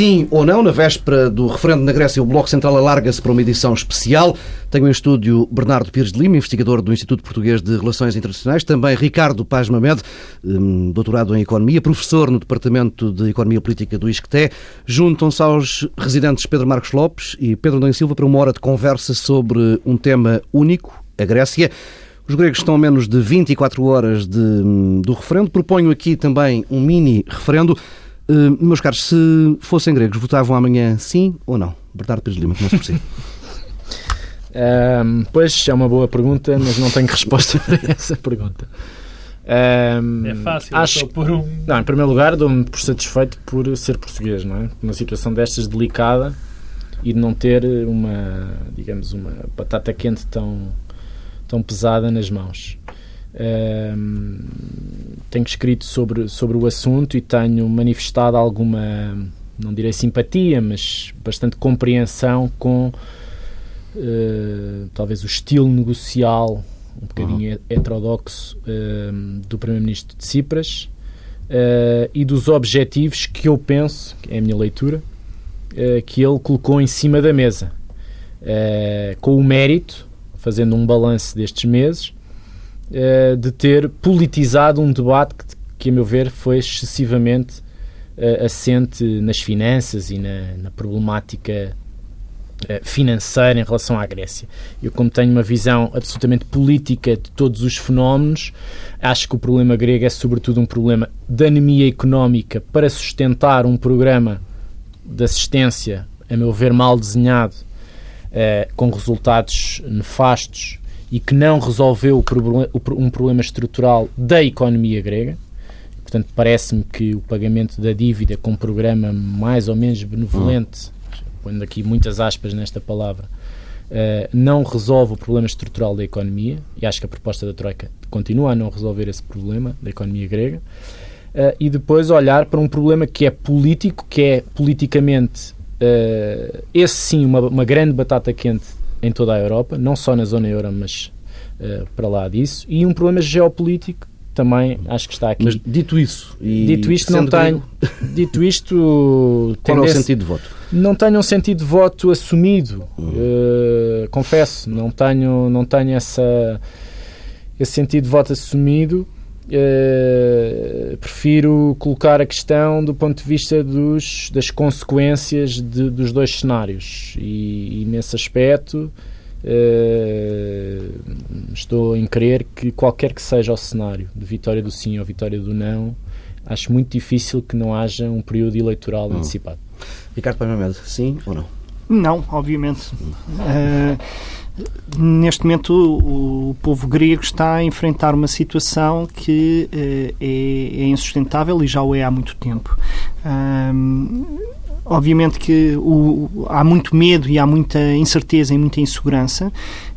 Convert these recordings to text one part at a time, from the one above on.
sim ou não. Na véspera do referendo na Grécia, o Bloco Central alarga-se para uma edição especial. Tenho em estúdio Bernardo Pires de Lima, investigador do Instituto Português de Relações Internacionais. Também Ricardo Paz Mamed, hum, doutorado em Economia, professor no Departamento de Economia Política do ISCTE. Juntam-se aos residentes Pedro Marcos Lopes e Pedro Domingos Silva para uma hora de conversa sobre um tema único, a Grécia. Os gregos estão a menos de 24 horas de, hum, do referendo. Proponho aqui também um mini referendo. Uh, meus caros, se fossem gregos, votavam amanhã sim ou não? Bernardo Pires Lima, começo por si. Um, pois, é uma boa pergunta, mas não tenho resposta para essa pergunta. Um, é fácil, acho por um. Não, em primeiro lugar, dou-me por satisfeito por ser português, não é? Numa situação destas delicada e de não ter uma, digamos, uma batata quente tão, tão pesada nas mãos. Um, tenho escrito sobre, sobre o assunto e tenho manifestado alguma, não direi simpatia, mas bastante compreensão com uh, talvez o estilo negocial um bocadinho uhum. heterodoxo uh, do Primeiro-Ministro de Cipras uh, e dos objetivos que eu penso, é a minha leitura, que ele colocou em cima da mesa, com o mérito, fazendo um balanço destes meses, uh, de ter politizado um debate que, que a meu ver, foi excessivamente uh, assente nas finanças e na, na problemática uh, financeira em relação à Grécia. Eu, como tenho uma visão absolutamente política de todos os fenómenos, acho que o problema grego é, sobretudo, um problema de anemia económica para sustentar um programa de assistência, a meu ver, mal desenhado, com resultados nefastos e que não resolveu um problema estrutural da economia grega. Portanto, parece-me que o pagamento da dívida com um programa mais ou menos benevolente, pondo aqui muitas aspas nesta palavra, uh, não resolve o problema estrutural da economia, e acho que a proposta da Troika continua a não resolver esse problema da economia grega, uh, e depois olhar para um problema que é político, que é politicamente, uh, esse sim, uma, uma grande batata quente em toda a Europa, não só na zona euro, mas uh, para lá disso, e um problema geopolítico também acho que está aqui. Mas dito isso, e dito isto não tenho, dito isto, qual é o sentido de voto? Não tenho um sentido de voto assumido, uh, confesso, não tenho, não tenho essa esse sentido de voto assumido. Uh, prefiro colocar a questão do ponto de vista dos, das consequências de, dos dois cenários e, e nesse aspecto uh, estou em crer que qualquer que seja o cenário de vitória do sim ou vitória do não acho muito difícil que não haja um período eleitoral hum. antecipado Ricardo Paimamed, sim ou não? Não, obviamente uh, Neste momento, o, o, povo grego está a enfrentar uma situação que uh, é, é, insustentável e já o é há muito tempo. Um, obviamente que o, há muito medo e há muita incerteza e muita insegurança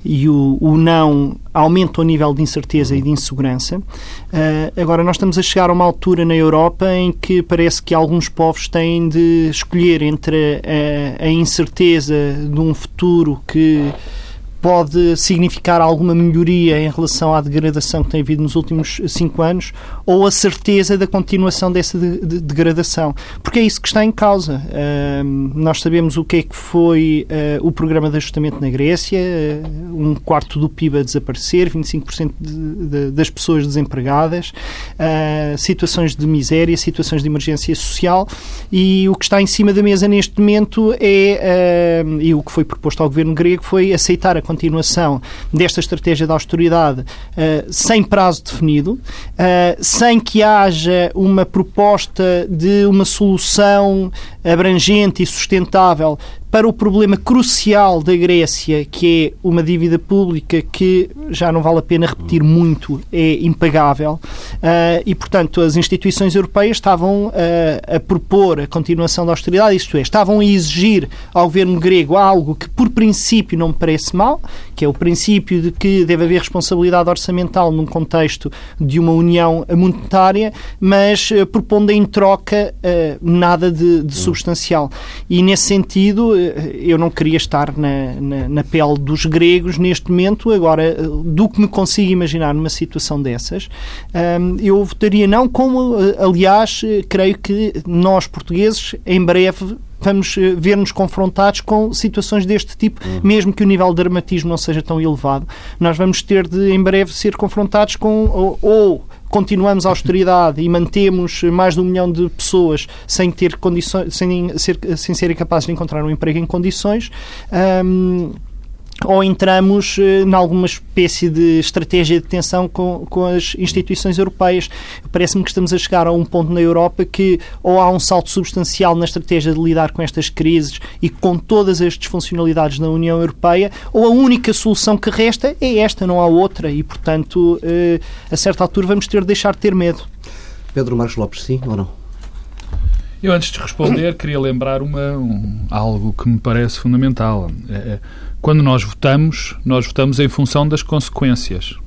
e o, o não aumenta o nível de incerteza e de insegurança. Uh, agora, nós estamos a chegar a uma altura na Europa em que parece que alguns povos têm de escolher entre a, a incerteza de um futuro que pode significar alguma melhoria em relação à degradação que tem havido nos últimos cinco anos ou a certeza da continuação dessa de, de, degradação. Porque é isso que está em causa. Uh, nós sabemos o que é que foi uh, o programa de ajustamento na Grécia, uh, um quarto do PIB a desaparecer, 25% de, das pessoas desempregadas, situações de miséria, situações de emergência social e o que está em cima da mesa neste momento é, e o que foi proposto ao governo grego foi aceitar a continuação desta estratégia de austeridade sem prazo definido, sem que haja uma proposta de uma solução abrangente e sustentável para o problema crucial da Grécia, que é uma dívida pública que, já não vale a pena repetir muito, é impagável. Uh, e, portanto, as instituições europeias estavam uh, a propor a continuação da austeridade, isto é, estavam a exigir ao governo grego algo que, por princípio, não me parece mal, que é o princípio de que deve haver responsabilidade orçamental num contexto de uma união monetária, mas uh, propondo em troca nada de, de substancial. E, nesse sentido, eu não queria estar na, na, na, pele dos gregos neste momento. Agora, do que me consigo imaginar numa situação dessas, hum, eu votaria não, como, aliás, creio que nós, portugueses, em breve vamos ver-nos confrontados com situações deste tipo, uhum. mesmo que o nível de dramatismo não seja tão elevado. Nós vamos ter de, em breve, ser confrontados com ou, ou continuamos a austeridade e mantemos mais de um milhão de pessoas sem ter condições, sem, ser, sem serem capazes de encontrar um emprego em condições. Um, ou entramos eh, em alguma espécie de estratégia de tensão com, com as instituições europeias. Parece-me que estamos a chegar a um ponto na Europa que ou há um salto substancial na estratégia de lidar com estas crises e com todas as disfuncionalidades na União Europeia, ou a única solução que resta é esta, não há outra, e portanto, eh, a certa altura vamos ter de deixar de ter medo. Pedro Marcos Lopes, sim ou não? Eu, antes de responder, queria lembrar uma, um, algo que me parece fundamental. É, é quando nós votamos, nós votamos em função das consequências.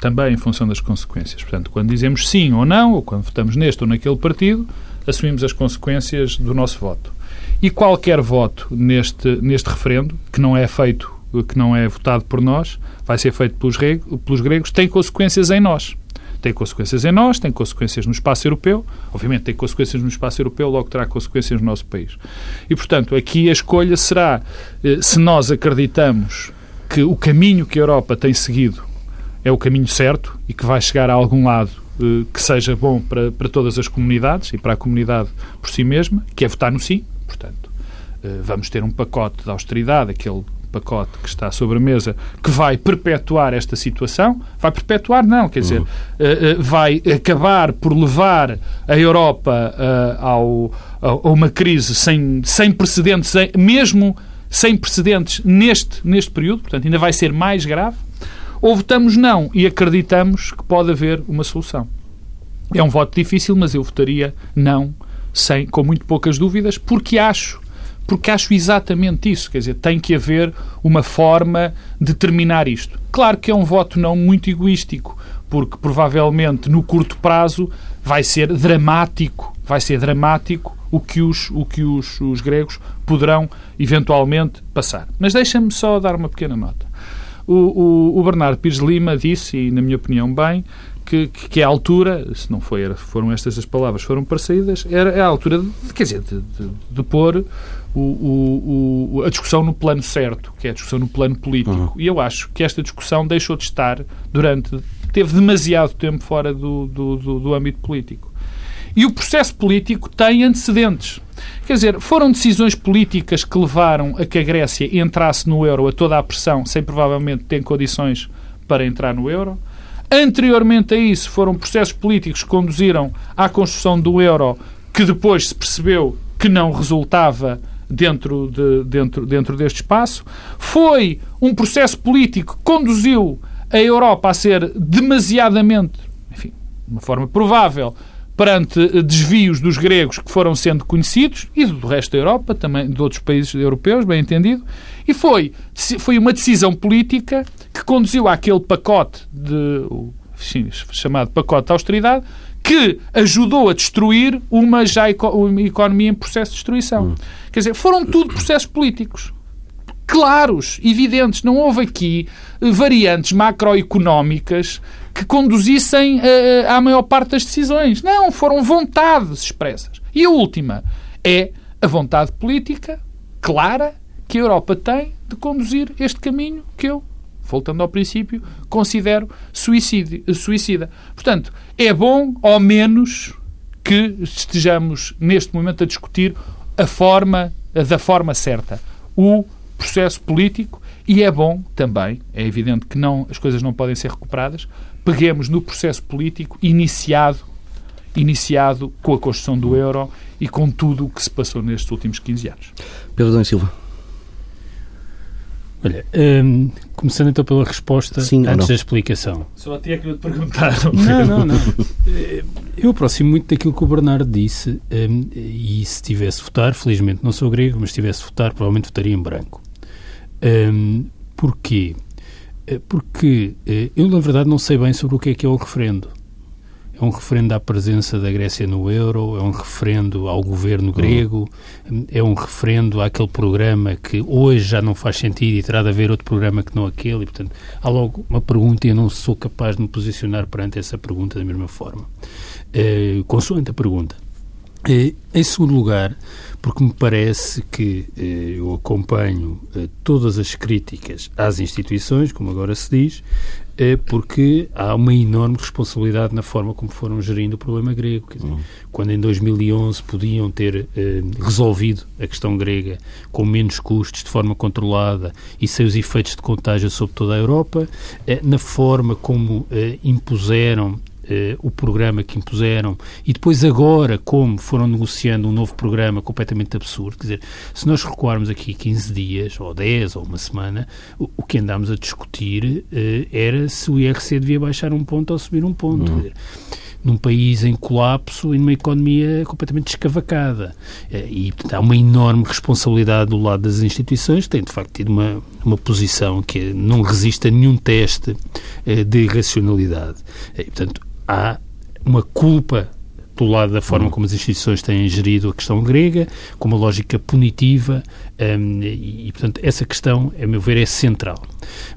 Também em função das consequências. Portanto, quando dizemos sim ou não, ou quando votamos neste ou naquele partido, assumimos as consequências do nosso voto. E qualquer voto neste, neste referendo, que não é feito, que não é votado por nós, vai ser feito pelos, pelos gregos, tem consequências em nós tem consequências em nós, tem consequências no espaço europeu, obviamente tem consequências no espaço europeu, logo terá consequências no nosso país. E, portanto, aqui a escolha será eh, se nós acreditamos que o caminho que a Europa tem seguido é o caminho certo e que vai chegar a algum lado eh, que seja bom para, para todas as comunidades e para a comunidade por si mesma, que é votar no sim, portanto, eh, vamos ter um pacote de austeridade, aquele pacote que está sobre a mesa que vai perpetuar esta situação. Vai perpetuar, não, quer dizer, uh, uh, vai acabar por levar a Europa uh, ao, a uma crise sem, sem precedentes, sem, mesmo sem precedentes neste, neste período, portanto, ainda vai ser mais grave. Ou votamos não e acreditamos que pode haver uma solução. É um voto difícil, mas eu votaria não, sem, com muito poucas dúvidas, porque acho porque acho exatamente isso. Quer dizer, tem que haver uma forma de terminar isto. Claro que é um voto não muito egoístico, porque provavelmente no curto prazo vai ser dramático, vai ser dramático o que os, o que os, os gregos poderão eventualmente passar. Mas deixa-me só dar uma pequena nota. O, o, o Bernardo Pires Lima disse, e na minha opinião bem, que, que é a altura, se não foi, foram estas as palavras foram parecidas, era a altura, de, quer dizer, de, de, de pôr o, o, o, a discussão no plano certo, que é a discussão no plano político. Uhum. E eu acho que esta discussão deixou de estar durante. teve demasiado tempo fora do, do, do, do âmbito político. E o processo político tem antecedentes. Quer dizer, foram decisões políticas que levaram a que a Grécia entrasse no euro a toda a pressão, sem provavelmente ter condições para entrar no euro. Anteriormente a isso, foram processos políticos que conduziram à construção do euro, que depois se percebeu que não resultava dentro, de, dentro, dentro deste espaço. Foi um processo político que conduziu a Europa a ser demasiadamente, enfim, de uma forma provável, perante desvios dos gregos que foram sendo conhecidos e do resto da Europa, também de outros países europeus, bem entendido, e foi, foi uma decisão política que conduziu àquele pacote de, chamado pacote de austeridade, que ajudou a destruir uma já uma economia em processo de destruição. Hum. Quer dizer, foram tudo processos políticos. Claros, evidentes. Não houve aqui eh, variantes macroeconómicas que conduzissem uh, à maior parte das decisões. Não, foram vontades expressas. E a última é a vontade política clara que a Europa tem de conduzir este caminho que eu voltando ao princípio, considero suicídio, suicida. Portanto, é bom, ao menos, que estejamos neste momento a discutir a forma, da forma certa, o processo político e é bom também, é evidente que não, as coisas não podem ser recuperadas, peguemos no processo político iniciado, iniciado com a construção do euro e com tudo o que se passou nestes últimos 15 anos. Pedro Dom Silva. Olha, um, começando então pela resposta Sim, antes da explicação. Só a ti é que eu te perguntar. Não, não, não. Eh, eu aproximo muito daquilo que o Bernardo disse um, e se tivesse votar, felizmente não sou grego, mas se tivesse votar, provavelmente votaria em branco. Um, porquê? Eh, porque eh, eu, na verdade, não sei bem sobre o que é que é o referendo é um referendo à presença da Grécia no euro, é um referendo ao governo grego, é um referendo àquele programa que hoje já não faz sentido e terá de haver outro programa que não aquele. E, portanto, há logo uma pergunta e eu não sou capaz de me posicionar perante essa pergunta da mesma forma. Uh, consoante a pergunta. Em segundo lugar, porque me parece que eh, eu acompanho eh, todas as críticas às instituições, como agora se diz, eh, porque há uma enorme responsabilidade na forma como foram gerindo o problema grego. Dizer, uhum. Quando em 2011 podiam ter eh, resolvido a questão grega com menos custos, de forma controlada e sem os efeitos de contágio sobre toda a Europa, eh, na forma como eh, impuseram eh, o programa que impuseram e depois agora como foram negociando um novo programa completamente absurdo. Quer dizer, se nós recuarmos aqui 15 dias, ou 10, ou uma semana, o, o que andámos a discutir eh, era se o IRC devia baixar um ponto ou subir um ponto. Uhum. Dizer, num país em colapso e numa economia completamente escavacada. Eh, e há uma enorme responsabilidade do lado das instituições, que têm de facto tido uma, uma posição que não resiste a nenhum teste de racionalidade. E, portanto, há uma culpa do lado da forma como as instituições têm gerido a questão grega, com uma lógica punitiva, um, e, portanto, essa questão, a meu ver, é central.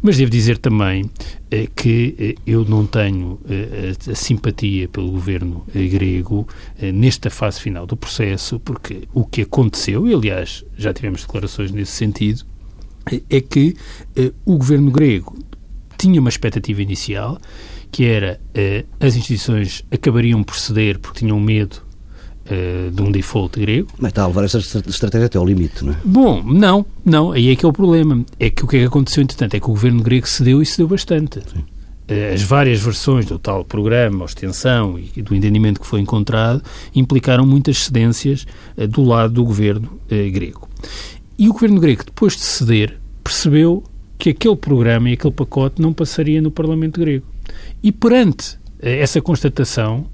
Mas devo dizer também eh, que eh, eu não tenho eh, a, a, simpatia pelo governo grego nesta fase final do processo, porque o que aconteceu, e aliás já tivemos declarações nesse sentido, é que o governo grego tinha uma expectativa inicial que era uh, as instituições acabariam por ceder porque tinham medo uh, de um default grego. Mas está a levar essa estratégia até ao limite, não é? Bom, não, não, aí é que é o problema. É que o que é que aconteceu, entretanto, é que o governo grego cedeu e cedeu bastante. Sim. Uh, as várias versões do tal programa, extensão e do entendimento que foi encontrado implicaram muitas cedências do lado do governo grego. E o governo grego, depois de ceder, percebeu que aquele programa e aquele pacote não passaria no Parlamento grego. E perante eh, essa constatação,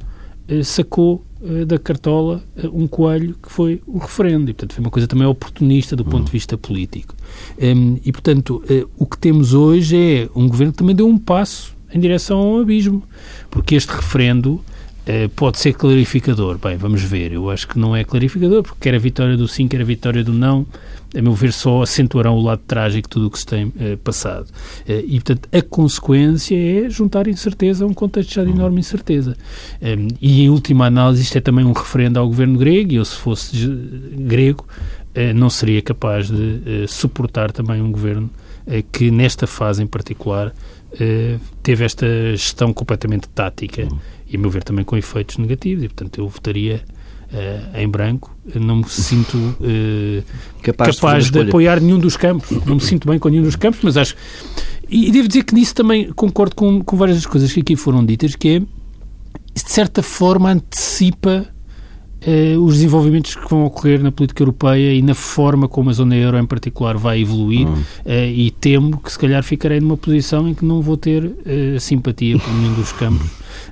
eh, sacou eh, da cartola um coelho que foi o referendo. E, portanto, foi uma coisa também oportunista do ponto de vista político. Ehm, e, portanto, o que temos hoje é um governo que também deu um passo em direção ao abismo, porque este referendo pode ser clarificador. Bem, vamos ver. Eu acho que não é clarificador, porque quer a vitória do sim, quer a vitória do não, a meu ver, só acentuarão o lado trágico de tudo o que se tem uh, passado. Uh, e, portanto, a consequência é juntar incerteza a um contexto já de enorme incerteza. Um, ehm, e, em última análise, isto é também um referendo ao governo grego, e eu, se fosse grego, uh, não seria capaz de suportar também um governo que, nesta fase em particular, teve esta gestão completamente tática uhum. E, a meu ver, também com efeitos negativos, e, portanto, eu votaria uh, em branco, não me sinto uh, capaz, capaz de, de apoiar nenhum dos campos. Não me sinto bem com nenhum dos campos, mas acho. E, e devo dizer que nisso também concordo com, com várias das coisas que aqui foram ditas, que é, de certa forma, antecipa Uh, os desenvolvimentos que vão ocorrer na política europeia e na forma como a zona euro em particular vai evoluir uh, e temo que se calhar ficarei numa posição em que não vou ter simpatia por nenhum dos campos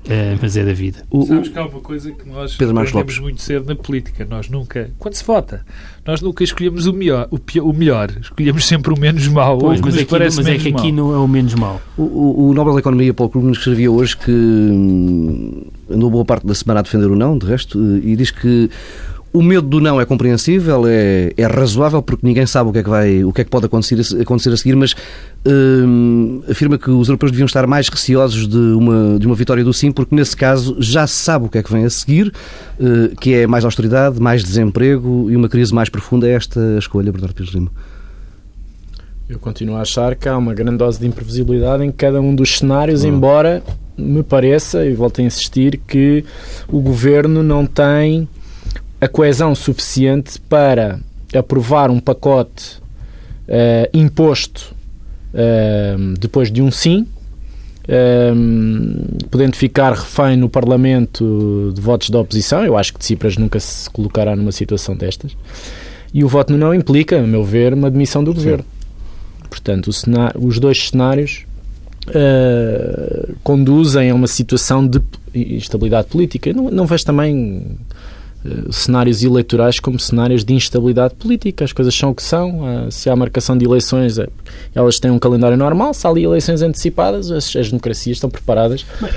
é, mas é da vida. O, Sabes que há uma coisa que nós aprendemos muito cedo na política. Nós nunca, quando se vota, nós nunca escolhemos o melhor, o, pior, o melhor. escolhemos sempre o menos mau. Pois, mas, aqui, parece mas é que aqui não é o menos mau. O, o, o Nobel da Economia, Paulo Krugman, escrevia hoje que hum, andou boa parte da semana a defender o não, de resto, e diz que o medo do não é compreensível, é, é razoável, porque ninguém sabe o que é que, vai, o que, é que pode acontecer, acontecer a seguir, mas hum, afirma que os europeus deviam estar mais receosos de uma, de uma vitória do sim, porque nesse caso já se sabe o que é que vem a seguir, uh, que é mais austeridade, mais desemprego e uma crise mais profunda. É esta a escolha, Bernardo Pires Lima. Eu continuo a achar que há uma grande dose de imprevisibilidade em cada um dos cenários, hum. embora me pareça, e volto a insistir, que o governo não tem a coesão suficiente para aprovar um pacote uh, imposto uh, depois de um sim, uh, podendo ficar refém no Parlamento de votos da oposição. Eu acho que Tsipras nunca se colocará numa situação destas. E o voto no não implica, a meu ver, uma demissão do governo. Portanto, os dois cenários conduzem a uma situação de instabilidade política. Não, não vejo também cenários eleitorais como cenários de instabilidade política. As coisas são o que são. Uh, se há marcação de eleições, uh, elas têm um calendário normal. Se há ali eleições antecipadas, as, as democracias estão preparadas. Mas,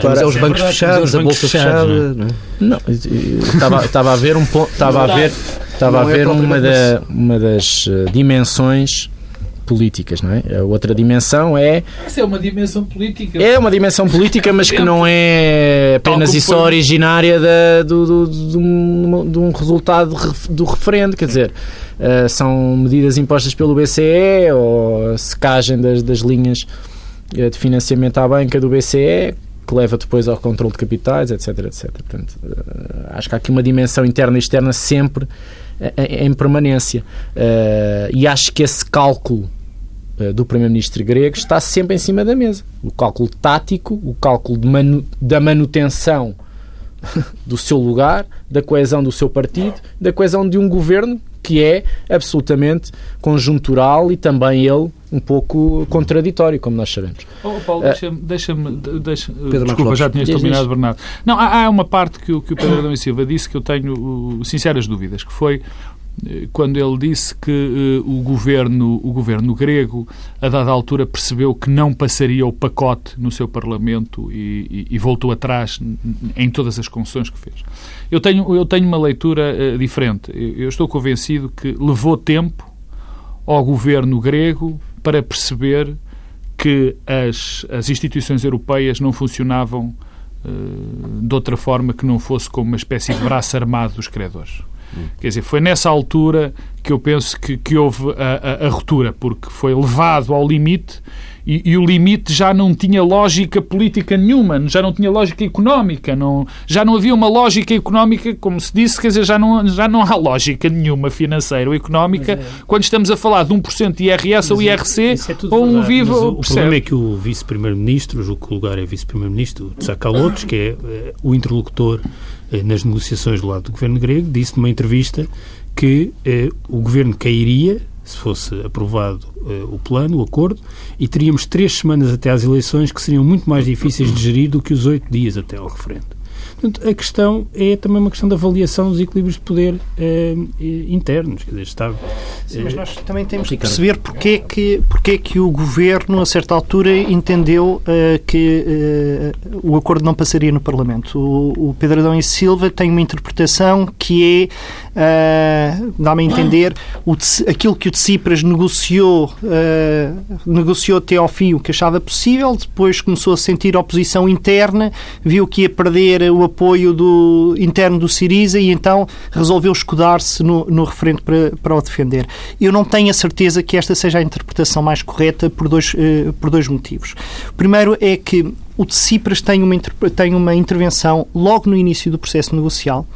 para... é os bancos fechados, a bolsa fechada. Não, é? não estava, estava a ver um ponto. Estava a ver, estava a ver é uma, da, uma das dimensões políticas, não é? A outra dimensão é... Isso é uma dimensão política. É uma dimensão política, mas que não é apenas e só originária da, do, do, do, de um resultado do referendo, quer dizer, uh, são medidas impostas pelo BCE ou secagem das, das linhas de financiamento à banca do BCE, que leva depois ao controle de capitais, etc, etc. Portanto, uh, acho que há aqui uma dimensão interna e externa sempre em, permanência. E acho que esse cálculo do Primeiro-Ministro grego está sempre em cima da mesa. O cálculo tático, o cálculo manu da manutenção do seu lugar, da coesão do seu partido, da coesão de um governo que é absolutamente conjuntural e também ele um pouco contraditório, como nós sabemos. Oh, Paulo, deixa-me. Deixa deixa, desculpa, já tinhas terminado, Bernardo. Não, há, há, uma parte que, o, que o Pedro Adão e Silva disse que eu tenho uh, sinceras dúvidas, que foi eh, quando ele disse que uh, o, governo, o governo grego, a dada altura, percebeu que não passaria o pacote no seu Parlamento e, e, e voltou atrás em todas as concessões que fez. Eu tenho, eu tenho uma leitura uh, diferente. Eu, eu estou convencido que levou tempo ao governo grego para perceber que as, as instituições europeias não funcionavam uh, de outra forma que não fosse como uma espécie de braço armado dos credores. Quer dizer, foi nessa altura que eu penso que, que houve a, a, a ruptura, porque foi levado ao limite e, e, o limite já não tinha lógica política nenhuma, já não tinha lógica económica, não, já não havia uma lógica económica, como se disse, quer dizer, já não, já não há lógica nenhuma financeira ou económica é. quando estamos a falar de 1% de IRS mas ou IRC é, é ou um vivo. O, o problema é que o vice-primeiro-ministro, julgo que o lugar é vice-primeiro-ministro, Tsakalotos, que é, é o interlocutor eh, nas negociações do lado do governo grego, disse numa entrevista que eh, o governo cairia se fosse aprovado uh, o plano, o acordo, e teríamos três semanas até às eleições que seriam muito mais difíceis de gerir do que os oito dias até ao referendo. Portanto, a questão é também uma questão da avaliação dos equilíbrios de poder eh, internos. Quer dizer, está, Sim, mas nós também temos que perceber porque que, porque que o Governo, a certa altura, entendeu uh, que uh, o acordo não passaria no Parlamento. O, o Pedro Adão e Silva tem uma interpretação que é, uh, dá-me a entender, o, aquilo que o Tsipras negociou, negociou até ao fim o que achava possível, depois começou a sentir oposição interna, viu que ia perder o apoio do, interno do Siriza e então resolveu escudar-se no, no referendo para, para o defender. Eu não tenho a certeza que esta seja a interpretação mais correta por dois, uh, por dois motivos. O primeiro é que o Tsipras tem uma, tem uma intervenção logo no início do processo negocial,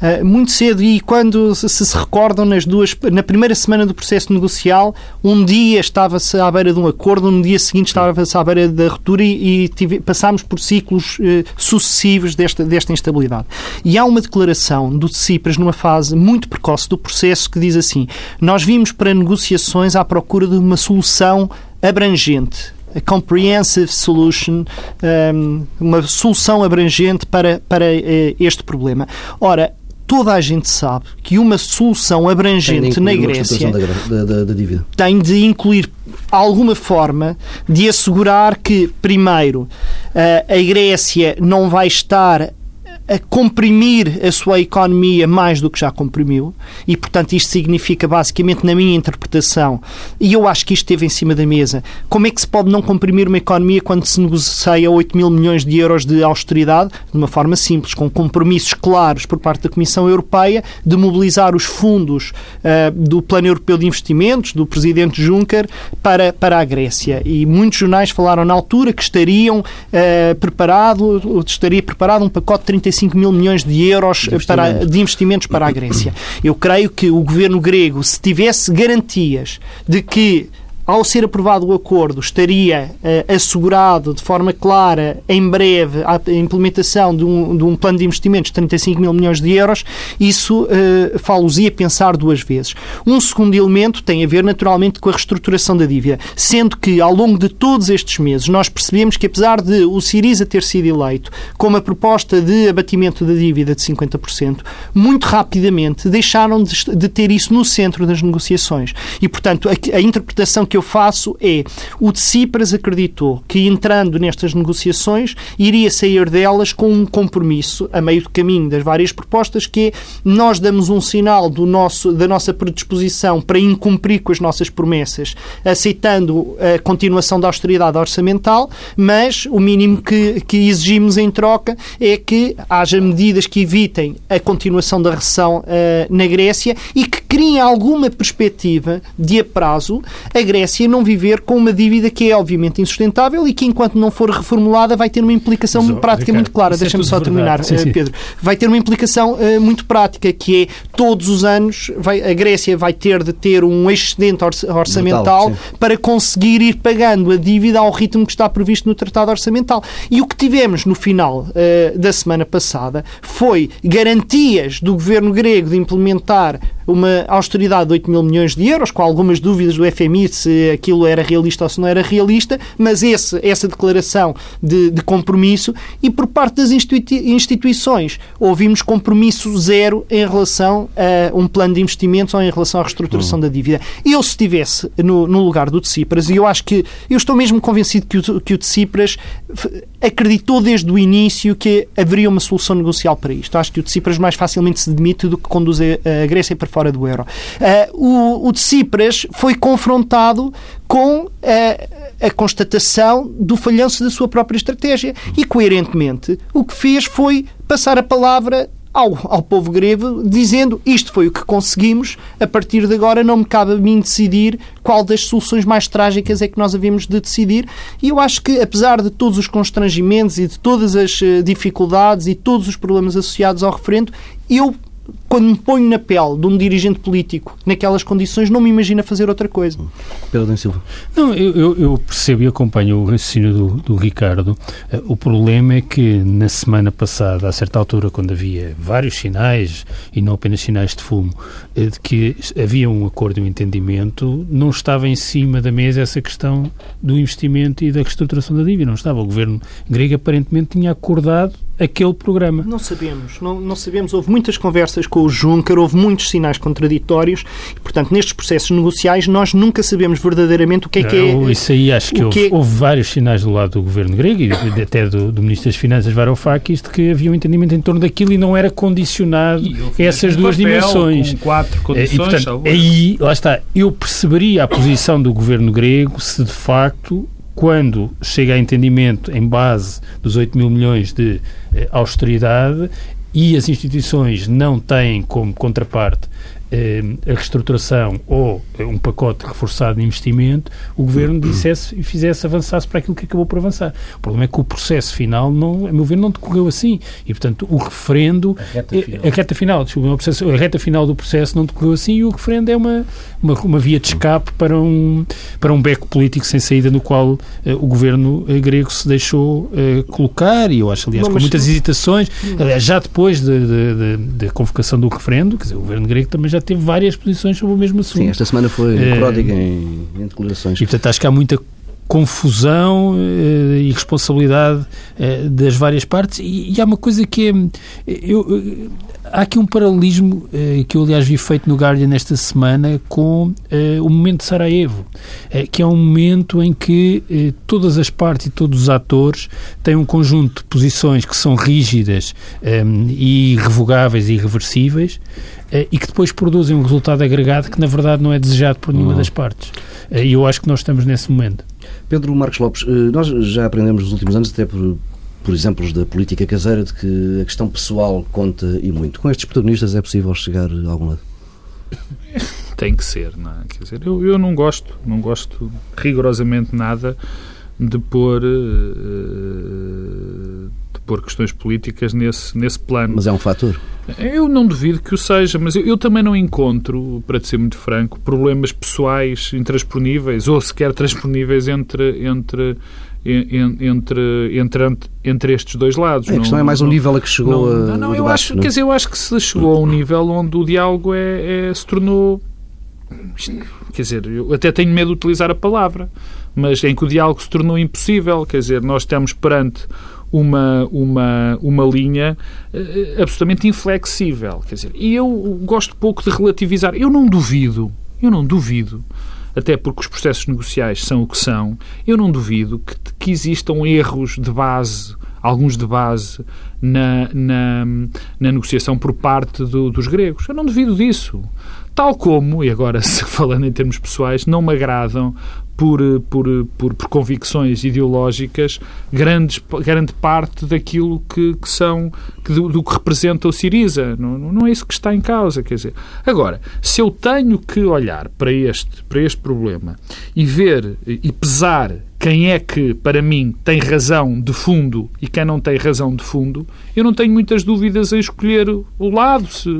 uh, muito cedo, e quando se, se recordam nas duas, na primeira semana do processo negocial, um dia estava-se à beira de um acordo, no dia seguinte estava-se à beira da ruptura e, e tive, passámos por ciclos uh, sucessivos desta, desta instabilidade. E há uma declaração do Tsipras numa fase muito precoce do processo que diz assim: Nós vimos para negociações à procura de uma solução abrangente a comprehensive solution, um, uma solução abrangente para, para uh, este problema. Ora, toda a gente sabe que uma solução abrangente na Grécia da, da, da tem de incluir alguma forma de assegurar que, primeiro, uh, a Grécia não vai estar a comprimir a sua economia mais do que já comprimiu e, portanto, isto significa basicamente, na minha interpretação, e eu acho que isto esteve em cima da mesa, como é que se pode não comprimir uma economia quando se negocia 8 mil milhões de euros de austeridade? De uma forma simples, com compromissos claros por parte da Comissão Europeia de mobilizar os fundos uh, do Plano Europeu de Investimentos, do Presidente Juncker, para, para a Grécia. E muitos jornais falaram na altura que estariam uh, preparado, estaria preparado um pacote de 35 25 mil milhões de euros de, para, de investimentos para a Grécia. Eu creio que o governo grego, se tivesse garantias de que ao ser aprovado o acordo, estaria uh, assegurado de forma clara, em breve, a implementação de um, de um, plano de investimentos de 35 mil milhões de euros, isso uh, falo-ia pensar duas vezes. Um segundo elemento tem a ver, naturalmente, com a reestruturação da dívida, sendo que, ao longo de todos estes meses, nós percebemos que, apesar de o Siriza ter sido eleito com uma proposta de abatimento da dívida de 50%, muito rapidamente deixaram de, de ter isso no centro das negociações. E, portanto, a, a interpretação que eu eu faço é o Tsipras acreditou que entrando nestas negociações iria sair delas com um compromisso a meio do caminho das várias propostas que é nós damos um sinal do nosso, da nossa predisposição para incumprir com as nossas promessas, aceitando a continuação da austeridade orçamental, mas o mínimo que, que exigimos em troca é que haja medidas que evitem a continuação da recessão uh, na Grécia e que criem alguma perspectiva de a prazo. A Grécia não viver com uma dívida que é obviamente insustentável e que enquanto não for reformulada vai ter uma implicação Mas, prática Ricardo, muito clara. É Deixa-me só terminar, sim, sim. Pedro. Vai ter uma implicação uh, muito prática que é todos os anos vai, a Grécia vai ter de ter um excedente orçamental para conseguir ir pagando a dívida ao ritmo que está previsto no Tratado Orçamental. E o que tivemos no final uh, da semana passada foi garantias do governo grego de implementar uma austeridade de 8 mil milhões de euros, com algumas dúvidas do FMI se aquilo era realista ou se não era realista, mas esse, essa declaração de, de compromisso e por parte das instituições ouvimos compromisso zero em relação a um plano de investimentos ou em relação à reestruturação uhum. da dívida. Eu, se estivesse no, no, lugar do Tsipras, e eu acho que eu estou mesmo convencido que o, que o Tsipras acreditou desde o início que haveria uma solução negocial para isto. Acho que o Tsipras mais facilmente se demite do que conduz a Grécia para fora do euro. Uh, o, o Tsipras foi confrontado com a, a constatação do falhanço da sua própria estratégia e, coerentemente, o que fez foi passar a palavra ao, ao povo grego, dizendo isto foi o que conseguimos, a partir de agora não me cabe a mim decidir qual das soluções mais trágicas é que nós havíamos de decidir. E eu acho que, apesar de todos os constrangimentos e de todas as eh, dificuldades e todos os problemas associados ao referendo, eu quando me ponho na pele de um dirigente político naquelas condições, não me imagina fazer outra coisa. Pedro Dan Silva. Não, eu, eu, percebo e acompanho o raciocínio do, do Ricardo. Uh, o problema é que na semana passada, a certa altura, quando havia vários sinais, e não apenas sinais de fumo, uh, de que havia um acordo e um entendimento, não estava em cima da mesa essa questão do investimento e da reestruturação da dívida. Não estava. O governo grego aparentemente tinha acordado aquele programa. Não sabemos, não, não sabemos. Houve muitas conversas com o Juncker, houve muitos sinais contraditórios e, portanto, nestes processos negociais nós nunca sabemos verdadeiramente o que é que é. Isso aí acho que, houve, que é... houve, vários sinais do lado do governo grego e até do, do Ministro das Finanças Varoufakis de que havia um entendimento em torno daquilo e não era condicionado a essas duas dimensões. Com quatro condições. E, portanto, aí, lá está, eu perceberia a posição do governo grego se de facto quando chega a entendimento em base dos 8 mil milhões de eh, austeridade e as instituições não têm como contraparte a reestruturação ou eh, um pacote reforçado de investimento, o governo dissesse e fizesse avançar-se para aquilo que acabou por avançar. O problema é que o processo final, não, a meu ver, não decorreu assim. E, portanto, o referendo. A reta eh, final. A reta final, desculpa, processo, a reta final do processo não decorreu assim e o referendo é uma, uma, uma via de escape para um, para um beco político sem saída no qual uh, o governo grego se deixou uh, colocar. E eu acho, aliás, não, com muitas hesitações, aliás, já depois da de, de, de, de, convocação do referendo, quer dizer, o governo grego também já teve várias posições sobre o mesmo assunto. Sim, esta semana foi é, pródiga em, em declarações. E, portanto, acho que há muita confusão eh, e responsabilidade eh, das várias partes e, e, há uma coisa que é eu, há aqui um paralelismo eh, que eu aliás vi feito no Guardian esta semana com o momento de Sarajevo que é um momento em que todas as partes e todos os atores têm um conjunto de posições que são rígidas e irrevogáveis e irreversíveis eh, e que depois produzem um resultado agregado que, na verdade, não é desejado por nenhuma uhum. das partes. Eh, e eu acho que nós estamos nesse momento. Pedro Marcos Lopes, eh, nós já aprendemos nos últimos anos, até por, por exemplos da política caseira, de que a questão pessoal conta e muito. Com estes protagonistas é possível chegar a algum lado? Tem que ser, não é? Quer dizer, eu, eu não gosto, não gosto rigorosamente nada de pôr, uh, pôr questões políticas nesse, nesse plano. Mas é um fator? Eu não duvido que o seja, mas eu, eu também não encontro, para te ser muito franco, problemas pessoais intransponíveis ou sequer transponíveis entre, entre entre, entre, entre estes dois lados. É, a questão não, é mais o nível a que chegou não, não, não, eu acho, não? Quer dizer, eu acho que se chegou a um nível onde o diálogo é, é, se tornou quer dizer, eu até tenho medo de utilizar a palavra mas em que o diálogo se tornou impossível. Quer dizer, nós estamos perante uma, uma, uma linha uh, absolutamente inflexível. Quer dizer, e eu gosto pouco de relativizar. Eu não duvido, eu não duvido até porque os processos negociais são o que são, eu não duvido que, que existam erros de base, alguns de base, na, na, na negociação por parte do, dos gregos. Eu não duvido disso. Tal como, e agora falando em termos pessoais, não me agradam por, por, por, por convicções ideológicas grandes, grande parte daquilo que, que são que do, do, que representa o Siriza. Não, não é isso que está em causa. Quer dizer, agora, se eu tenho que olhar para este, para este problema e ver e pesar quem é que, para mim, tem razão de fundo e quem não tem razão de fundo, eu não tenho muitas dúvidas a escolher o lado, se,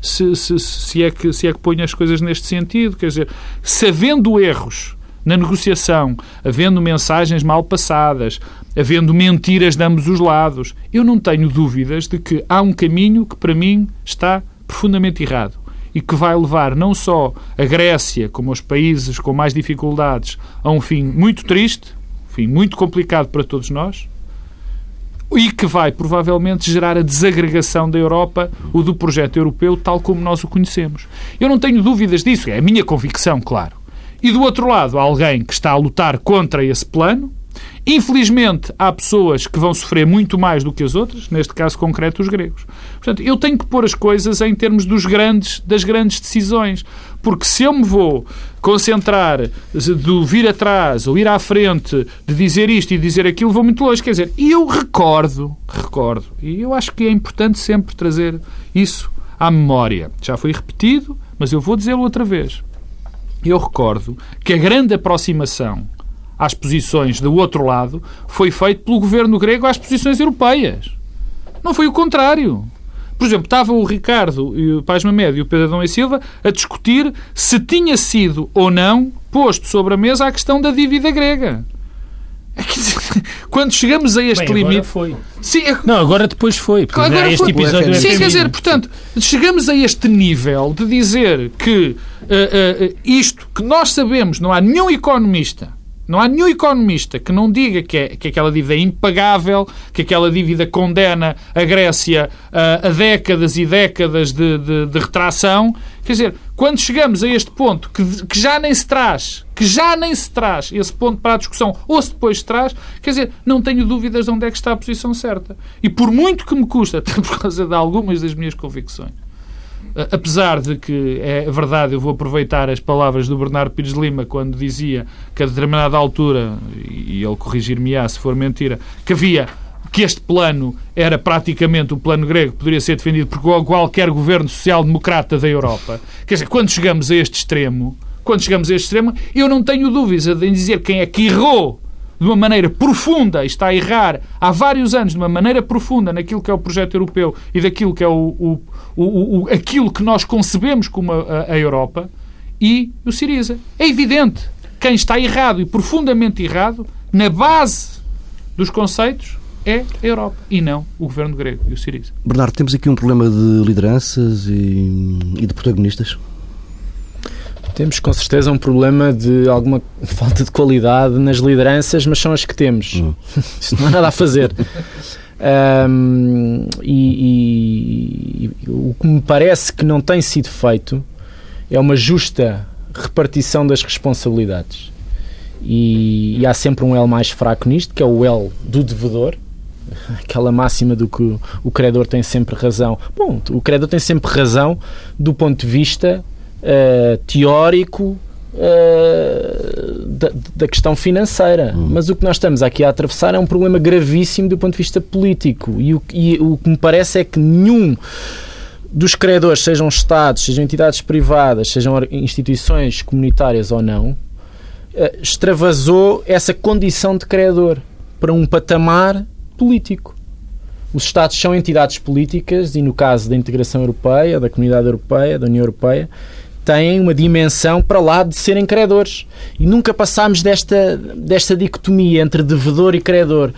se, se, se, é, que, se é que ponho as coisas neste sentido. Quer dizer, se havendo erros na negociação, havendo mensagens mal passadas, havendo mentiras de ambos os lados, eu não tenho dúvidas de que há um caminho que, para mim, está profundamente errado e que vai levar não só a Grécia, como os países com mais dificuldades, a um fim muito triste, um fim muito complicado para todos nós, e que vai provavelmente gerar a desagregação da Europa, o do projeto europeu, tal como nós o conhecemos. Eu não tenho dúvidas disso, é a minha convicção, claro. E do outro lado, há alguém que está a lutar contra esse plano. Infelizmente, há pessoas que vão sofrer muito mais do que as outras, neste caso concreto, os gregos. Portanto, eu tenho que pôr as coisas em termos dos grandes, das grandes decisões. Porque se eu me vou concentrar de vir atrás ou ir à frente, de dizer isto e dizer aquilo, vou muito longe. Quer dizer, eu recordo, recordo, e eu acho que é importante sempre trazer isso à memória. Já foi repetido, mas eu vou dizê-lo outra vez eu recordo que a grande aproximação às posições do outro lado foi feita pelo governo grego às posições europeias. Não foi o contrário. Por exemplo, estava o Ricardo e o Paz Mamed e o Pedro Adão e Silva a discutir se tinha sido ou não posto sobre a mesa a questão da dívida grega. É quando chegamos a este Bem, limite. foi. Sim, é... Não, agora depois foi. Agora este foi. episódio Sim, quer dizer, portanto, chegamos a este nível de dizer que uh, uh, isto que nós sabemos, não há nenhum economista não há nenhum economista que não diga que, é, que aquela dívida é impagável, que aquela dívida condena a Grécia a, a décadas e décadas de, de, de, retração. Quer dizer, quando chegamos a este ponto que, que, já nem se traz, que já nem se traz esse ponto para a discussão, ou se depois se traz, quer dizer, não tenho dúvidas de onde é que está a posição certa. E por muito que me custa, até por causa de algumas das minhas convicções, apesar de que é verdade, eu vou aproveitar as palavras do Bernardo Pires Lima quando dizia que a determinada altura, e ele corrigir-me-á se for mentira, que havia que este plano era praticamente o plano grego que poderia ser defendido por qualquer governo social-democrata da Europa. Quer dizer, quando chegamos a este extremo, quando chegamos a este extremo, eu não tenho dúvidas em dizer quem é que errou de uma maneira profunda, e está a errar há vários anos, de uma maneira profunda naquilo que é o projeto europeu e daquilo que é o, o, o, o aquilo que nós concebemos como a, a, Europa, e o Siriza. É evidente. Quem está errado e profundamente errado, na base dos conceitos, é a Europa e não o governo grego e o Siriza. Bernardo, temos aqui um problema de lideranças e, e de protagonistas? Temos com certeza um problema de alguma falta de qualidade nas lideranças, mas são as que temos. Hum. Isto não há nada a fazer. Um, e, e, e, o que me parece que não tem sido feito é uma justa repartição das responsabilidades. E, e há sempre um elo mais fraco nisto, que é o elo do devedor, aquela máxima do que o credor tem sempre razão. Bom, o credor tem sempre razão do ponto de vista uh, teórico uh, da, da, questão financeira. Hum. Mas o que nós estamos aqui a atravessar é um problema gravíssimo do ponto de vista político. E o, e o que me parece é que nenhum dos credores, sejam Estados, sejam entidades privadas, sejam instituições comunitárias ou não, eh, extravasou essa condição de credor para um patamar político. Os Estados são entidades políticas e, no caso da integração europeia, da comunidade europeia, da União Europeia, têm uma dimensão para lá de serem credores. E nunca passámos desta, desta dicotomia entre devedor e credor.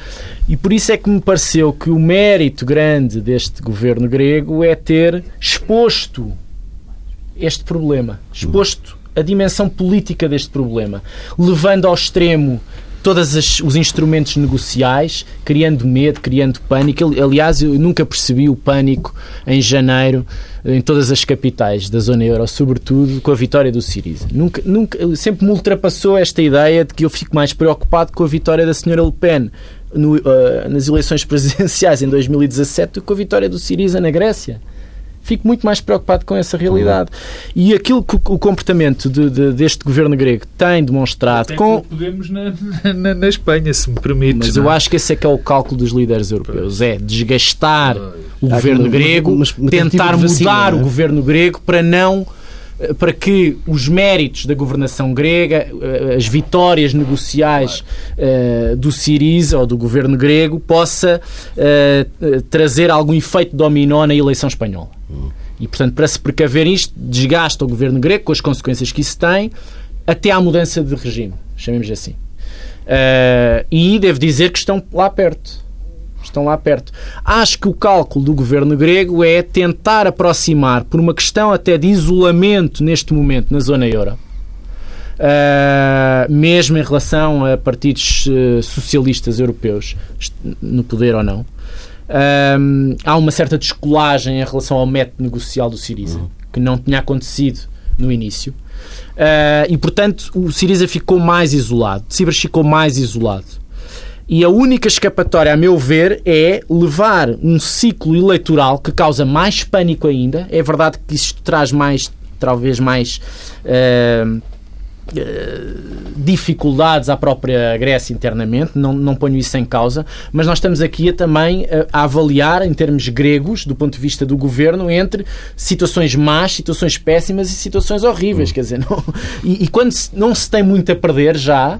E por isso é que me pareceu que o mérito grande deste governo grego é ter exposto este problema, exposto a dimensão política deste problema, levando ao extremo todos os instrumentos negociais, criando medo, criando pânico. Aliás, eu nunca percebi o pânico em janeiro em todas as capitais da zona euro, sobretudo com a vitória do Siriza. Nunca, nunca, sempre me ultrapassou esta ideia de que eu fico mais preocupado com a vitória da senhora Le Pen no, uh, nas eleições presidenciais em 2017 do que com a vitória do Siriza na Grécia fico muito mais preocupado com essa realidade. E aquilo que o comportamento de, de, deste governo grego tem demonstrado. com podemos na, na, na, Espanha, se me permite. Mas não? eu é? acho que esse é que é o cálculo dos líderes europeus: é desgastar o governo grego, mas, mas, tentar mudar vacina, o é? governo grego para não para que os méritos da governação grega, eh, as vitórias negociais uh, do Siriza ou do governo grego, possa trazer algum efeito dominó na eleição espanhola. E, portanto, para se precaver isto, desgasta o governo grego com as consequências que isso tem, até à mudança de regime, chamemos assim. E devo dizer que estão lá perto estão lá perto. Acho que o cálculo do governo grego é tentar aproximar, por uma questão até de isolamento neste momento na zona euro, uh, mesmo em relação a partidos uh, socialistas europeus, no poder ou não, uh, há uma certa descolagem em relação ao método negocial do Siriza, que não tinha acontecido no início. Uh, e, portanto, o Siriza ficou mais isolado. Tsipras ficou mais isolado. E a única escapatória, a meu ver, é levar um ciclo eleitoral que causa mais pânico ainda. É verdade que isto traz mais, talvez mais. Uh, dificuldades à própria Grécia internamente, não, não ponho isso em causa, mas nós estamos aqui a, também a, a, avaliar, em termos gregos, do ponto de vista do governo, entre situações más, situações péssimas e situações horríveis. Hum. Quer dizer, não, e, e, quando se, não se tem muito a perder já,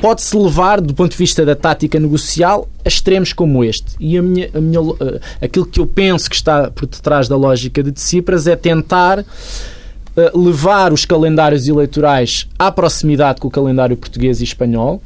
pode-se levar, do ponto de vista da tática negocial, a extremos como este. E a minha, a minha, uh, aquilo que eu penso que está por detrás da lógica de Tsipras é tentar uh, levar os calendários eleitorais à proximidade com o calendário português e espanhol,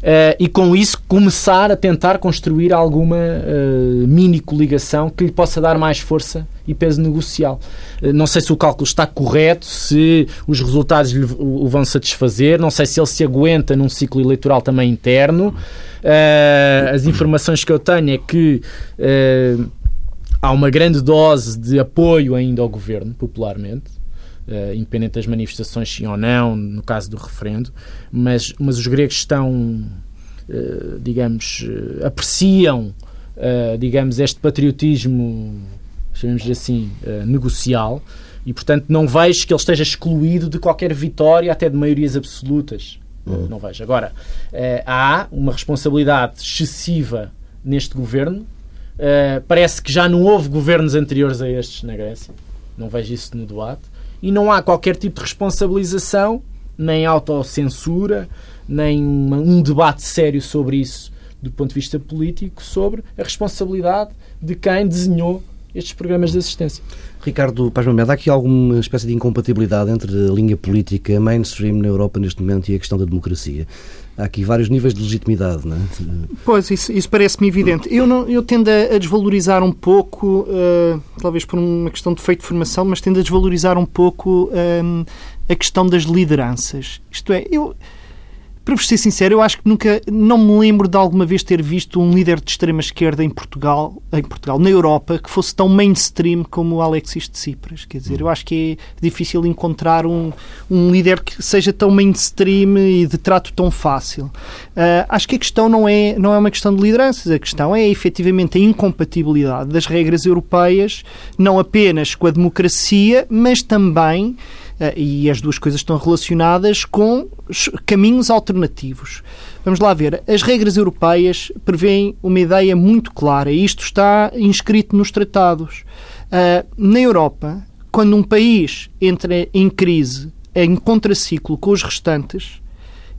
Uh, e com isso começar a tentar construir alguma uh, mini coligação que lhe possa dar mais força e peso negocial. Uh, não sei se o cálculo está correto, se os resultados o, o vão satisfazer, não sei se ele se aguenta num ciclo eleitoral também interno. as informações que eu tenho é que há uma grande dose de apoio ainda ao governo, popularmente uh, independente das manifestações, sim ou não, no caso do referendo, mas, mas os gregos estão, uh, digamos, uh, apreciam, digamos, este patriotismo, chamemos assim, negocial, e portanto não vejo que ele esteja excluído de qualquer vitória, até de maiorias absolutas. Uhum. Não vejo. Agora, há uma responsabilidade excessiva neste governo. parece que já não houve governos anteriores a estes na Grécia. Não vejo isso no debate e não há qualquer tipo de responsabilização, nem autocensura, nem uma, um debate sério sobre isso do ponto de vista político, sobre a responsabilidade de quem desenhou estes programas de assistência. Ricardo Paz há aqui alguma espécie de incompatibilidade entre a linha política mainstream na Europa neste momento e a questão da democracia? Há aqui vários níveis de legitimidade, não é? Pois, isso, isso parece-me evidente. Eu, não, eu tendo a, desvalorizar um pouco, uh, talvez por uma questão de feito de formação, mas tendo a desvalorizar um pouco uh, a questão das lideranças. Isto é, eu para vos ser sincero, eu acho que nunca, não me lembro de alguma vez ter visto um líder de extrema esquerda em Portugal, em Portugal, na Europa, que fosse tão mainstream como o Alexis de Tsipras. Quer dizer, eu acho que é difícil encontrar um, um líder que seja tão mainstream e de trato tão fácil. Uh, acho que a questão não é, não é uma questão de lideranças, a questão é efetivamente a incompatibilidade das regras europeias, não apenas com a democracia, mas também e as duas coisas estão relacionadas com caminhos alternativos. Vamos lá ver. As regras europeias prevêem uma ideia muito clara e isto está inscrito nos tratados. Eh, na Europa, quando um país entra em crise, em contraciclo com os restantes,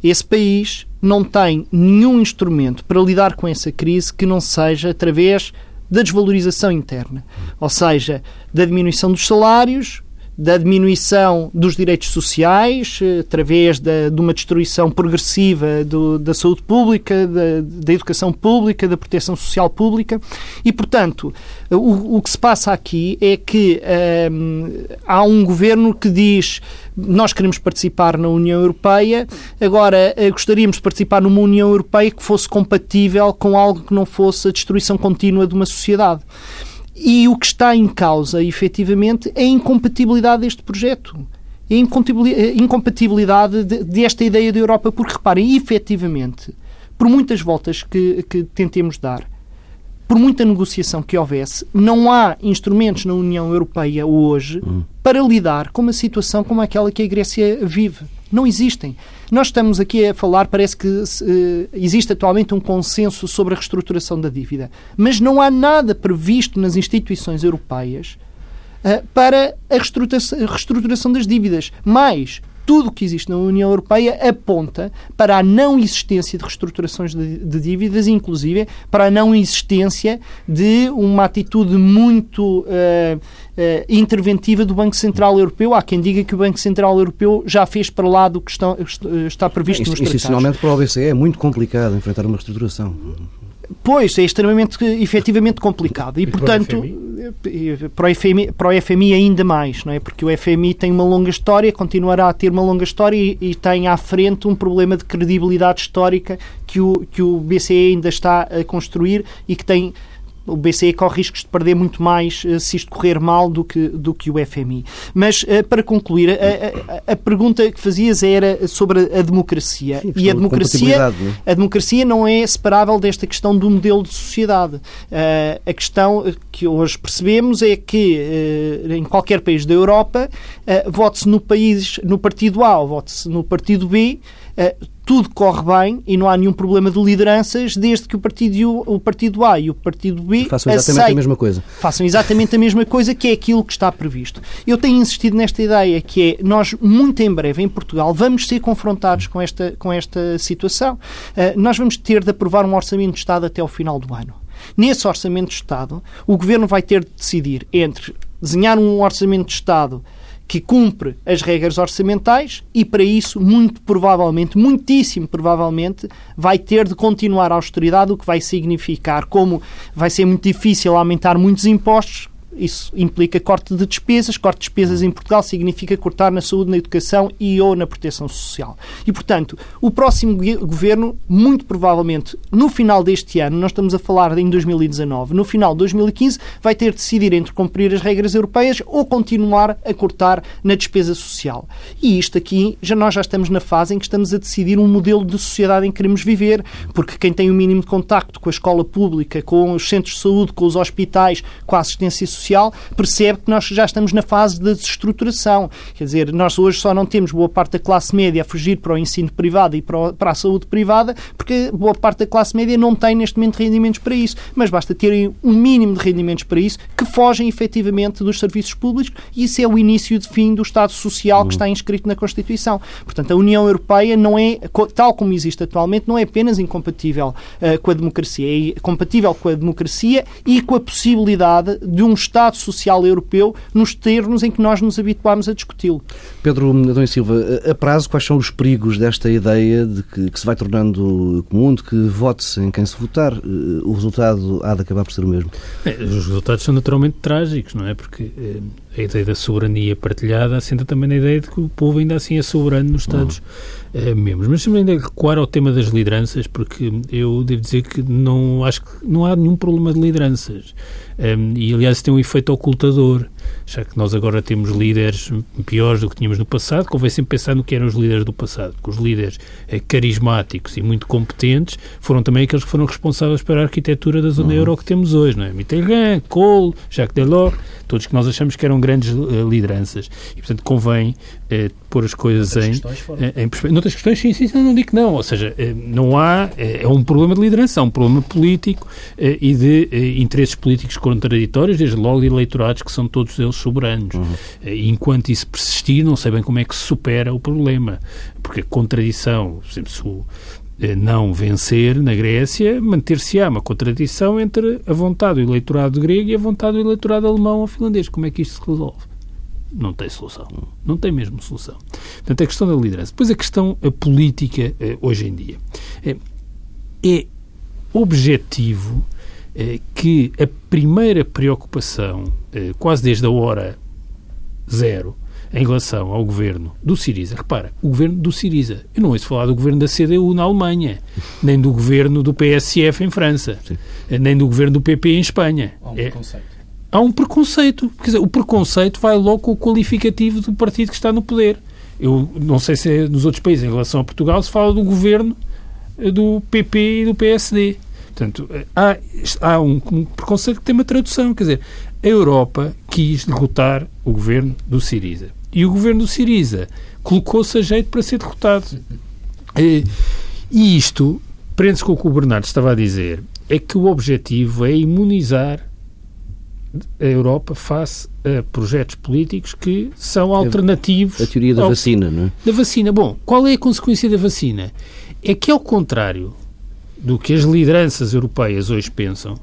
esse país não tem nenhum instrumento para lidar com essa crise que não seja através da desvalorização interna, ou seja, da diminuição dos salários, da diminuição dos direitos sociais, eh, através da, de uma destruição progressiva do, da saúde pública, da, da, educação pública, da proteção social pública. E, portanto, o, o que se passa aqui é que hum, há um governo que diz nós queremos participar na União Europeia, agora eh, gostaríamos de participar numa União Europeia que fosse compatível com algo que não fosse a destruição contínua de uma sociedade. E o que está em causa, efetivamente, é a incompatibilidade deste projeto. É a incompatibilidade desta ideia da Europa. Porque, reparem, efetivamente, por muitas voltas que, que tentemos dar, por muita negociação que houvesse, não há instrumentos na União Europeia hoje hum. para lidar com uma situação como aquela que a Grécia vive. Não existem. Nós estamos aqui a falar, parece que uh, existe atualmente um consenso sobre a reestruturação da dívida, mas não há nada previsto nas instituições europeias uh, para a reestruturação, a reestruturação das dívidas. Mais, tudo o que existe na União Europeia aponta para a não existência de reestruturações de, de, dívidas, inclusive para a não existência de uma atitude muito uh, uh, interventiva do Banco Central Europeu. Há quem diga que o Banco Central Europeu já fez para lá do que está, está previsto nos tratados. Institucionalmente, para o BCE é muito complicado enfrentar uma reestruturação. Pois, é extremamente, efetivamente complicado. E, e portanto, para o, FMI, para o FMI ainda mais, não é? Porque o FMI tem uma longa história, continuará a ter uma longa história e, e tem à frente um problema de credibilidade histórica que o, que o BCE ainda está a construir e que tem o BCE corre riscos de perder muito mais uh, se isto correr mal do que, do que o FMI. Mas, uh, para concluir, a, a, a, pergunta que fazias era sobre a, democracia. Sim, e a democracia, é? a democracia não é separável desta questão do modelo de sociedade. Uh, a questão que hoje percebemos é que, em qualquer país da Europa, vote-se no, país, no partido A ou vote-se no partido B, tudo corre bem e não há nenhum problema de lideranças desde que o partido, o partido A e o partido B façam exatamente a mesma coisa. Façam exatamente a mesma coisa que é aquilo que está previsto. Eu tenho insistido nesta ideia que é nós muito em breve em Portugal vamos ser confrontados com esta, com esta situação. Uh, nós vamos ter de aprovar um orçamento de Estado até ao final do ano. Nesse orçamento de Estado, o Governo vai ter de decidir entre desenhar um orçamento de Estado que cumpre as regras orçamentais e, para isso, muito provavelmente, muitíssimo provavelmente, vai ter de continuar a austeridade, o que vai significar como vai ser muito difícil aumentar muitos impostos, isso implica corte de despesas. Corte de despesas em Portugal significa cortar na saúde, na educação e ou na proteção social. E, portanto, o próximo governo, muito provavelmente no final deste ano, nós estamos a falar em 2019, no final de 2015, vai ter de decidir entre cumprir as regras europeias ou continuar a cortar na despesa social. E isto aqui, já nós já estamos na fase em que estamos a decidir um modelo de sociedade em que queremos viver, porque quem tem o mínimo de contacto com a escola pública, com os centros de saúde, com os hospitais, com a assistência social, social, percebe que nós já estamos na fase de desestruturação. Quer dizer, nós hoje só não temos boa parte da classe média a fugir para o ensino privado e para, a saúde privada, porque boa parte da classe média não tem neste momento rendimentos para isso. Mas basta terem um mínimo de rendimentos para isso, que fogem efetivamente dos serviços públicos, e isso é o início de fim do Estado Social que está inscrito na Constituição. Portanto, a União Europeia não é, tal como existe atualmente, não é apenas incompatível uh, com a democracia, é compatível com a democracia e com a possibilidade de um Estado Social Europeu nos termos em que nós nos habituámos a discuti-lo. Pedro Adão e Silva, a prazo, quais são os perigos desta ideia de que, que se vai tornando comum, de que vote-se em quem se votar? Eh, o resultado há de acabar por ser o mesmo? É, os resultados são naturalmente trágicos, não é? Porque eh, a ideia da soberania partilhada assenta também na ideia de que o povo ainda assim é soberano nos Estados uhum. Membros. Mas também ainda recuar ao tema das lideranças, porque eu devo dizer que não acho que não há nenhum problema de lideranças. Um, e, aliás, tem um efeito ocultador, já que nós agora temos líderes piores do que tínhamos no passado, convém sempre pensar no que eram os líderes do passado, porque os líderes eh, carismáticos e muito competentes foram também aqueles que foram responsáveis pela arquitetura da zona uhum. euro que temos hoje, não é? Mitterrand, Kohl, Jacques Delors, todos que nós achamos que eram grandes uh, lideranças. E, portanto, convém uh, pôr as coisas em, em, perspectiva. Noutras questões, sim, sim, não digo que não. Ou seja, uh, não há. é um problema de liderança, é um problema político e de interesses políticos contraditórios, desde logo de eleitorados que são todos eles soberanos. Uhum. enquanto isso persistir, não sei bem como é que se supera o problema. Porque a contradição, por exemplo, se o não vencer na Grécia, manter-se-á uma contradição entre a vontade do eleitorado grego e a vontade do eleitorado alemão ou finlandês. Como é que isto se resolve? não tem solução. Não tem mesmo solução. Portanto, a questão da liderança. Depois a questão a política eh, hoje em dia. É, objetivo eh, que a primeira preocupação, eh, quase desde a hora zero, em relação ao governo do Siriza. Repara, o governo do Siriza. Eu não ouço falar do governo da CDU na Alemanha, nem do governo do PSF em França, Sim. nem do governo do PP em Espanha. Há um é, preconceito. Há um preconceito. Quer dizer, o preconceito vai logo com o qualificativo do partido que está no poder. Eu não sei se é nos outros países, em relação a Portugal, se fala do governo do PP e do PSD. Portanto, há, há um, um preconceito que tem uma tradução. Quer dizer, a Europa quis derrotar o governo do Siriza. E o governo do Siriza colocou-se a jeito para ser derrotado. E, e isto prende-se com o que o Bernardo estava a dizer. É que o objetivo é imunizar a Europa face a projetos políticos que são alternativos. A teoria da ao, vacina, não é? Da vacina. Bom, qual é a consequência da vacina? É que, ao contrário do que as lideranças europeias hoje pensam,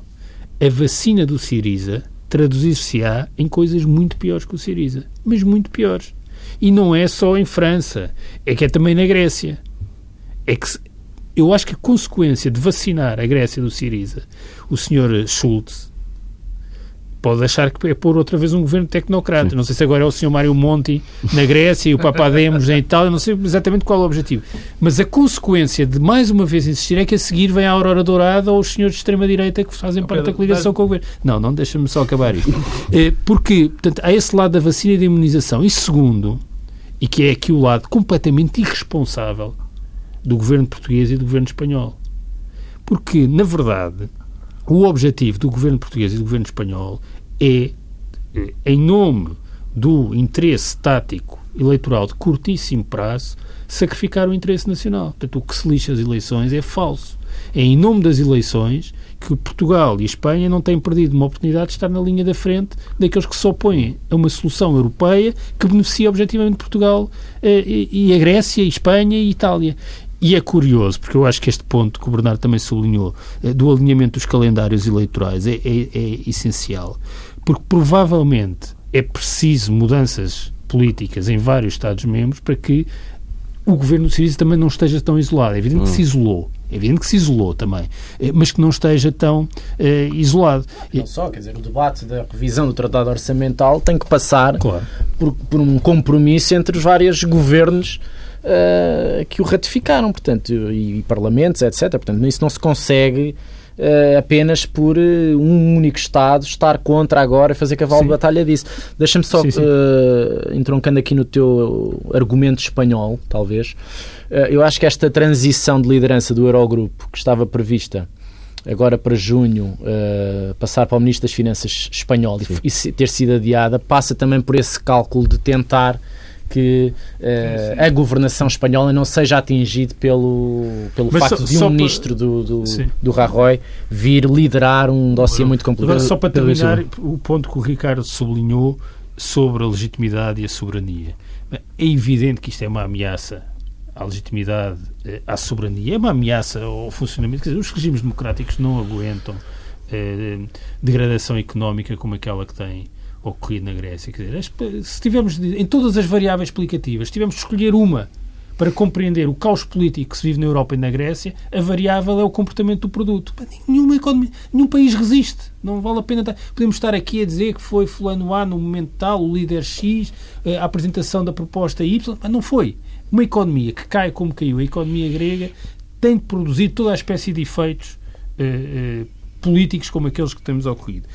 a vacina do Siriza traduzir-se-á em coisas muito piores que o Siriza. Mas muito piores. E não é só em França, é que é também na Grécia. É que eu acho que a consequência de vacinar a Grécia do Siriza, o senhor Schultz, pode achar que é pôr outra vez um governo tecnocrata. Sim. Não sei se agora é o senhor Mário Monti na Grécia e o Papademos em Itália, não sei exatamente qual é o objetivo. Mas a consequência de mais uma vez insistir é que a seguir vem a Aurora Dourada ou os senhores de extrema-direita que fazem parte da coligação com o governo. Não, não, deixa-me só acabar isto. É, porque, portanto, há esse lado da vacina e da imunização. E segundo, e que é aqui o lado completamente irresponsável do governo português e do governo espanhol. Porque, na verdade, o objetivo do governo português e do governo espanhol é, eh, em nome do interesse tático eleitoral de curtíssimo prazo, sacrificar o interesse nacional. Portanto, o que se lixa as eleições é falso. É em nome das eleições que Portugal e Espanha não têm perdido uma oportunidade de estar na linha da frente daqueles que se opõem a uma solução europeia que beneficia objetivamente Portugal eh, e a Grécia, a Espanha e Itália. E é curioso, porque eu acho que este ponto que o Bernardo também sublinhou, eh, do alinhamento dos calendários eleitorais, é, é, é essencial. Porque provavelmente é preciso mudanças políticas em vários Estados-membros para que o governo do Siriza também não esteja tão isolado. É evidente hum. que se isolou. É evidente que se isolou também, eh, mas que não esteja tão eh, isolado. Não só, quer dizer, o debate da revisão do Tratado Orçamental tem que passar claro. por, por um compromisso entre os vários governos uh, que o ratificaram, portanto, e, e, parlamentos, etc. Portanto, isso não se consegue uh, apenas por uh, um único Estado estar contra agora e fazer cavalo de batalha disso. Deixa-me só, sim, sim. entroncando aqui no teu argumento espanhol, talvez, eu acho que esta transição de liderança do Eurogrupo que estava prevista agora para junho uh, passar para o Ministro das Finanças espanhol e, e, ter sido adiada, passa também por esse cálculo de tentar que uh, a governação espanhola não seja atingida pelo, pelo facto só, de um ministro para... do, do, do Rajoy vir liderar um dossiê muito complicado. Só para terminar, o ponto que o Ricardo sublinhou sobre a legitimidade e a soberania. É evidente que isto é uma ameaça à legitimidade, eh, à soberania, é uma ameaça ao funcionamento. Quer dizer, os regimes democráticos não aguentam eh, degradação económica como aquela que tem ocorrido na Grécia. Quer dizer, se tivermos, em todas as variáveis explicativas, tivemos de escolher uma para compreender o caos político que se vive na Europa e na Grécia, a variável é o comportamento do produto. Nenhuma economia, nenhum país resiste. Não vale a pena. Estar, podemos estar aqui a dizer que foi fulano A no momento tal, o líder X, eh, a apresentação da proposta Y, mas não foi. Uma economia que cai como caiu, a economia grega, tem de produzir toda a espécie de efeitos eh, eh, políticos como aqueles que temos ocorrido.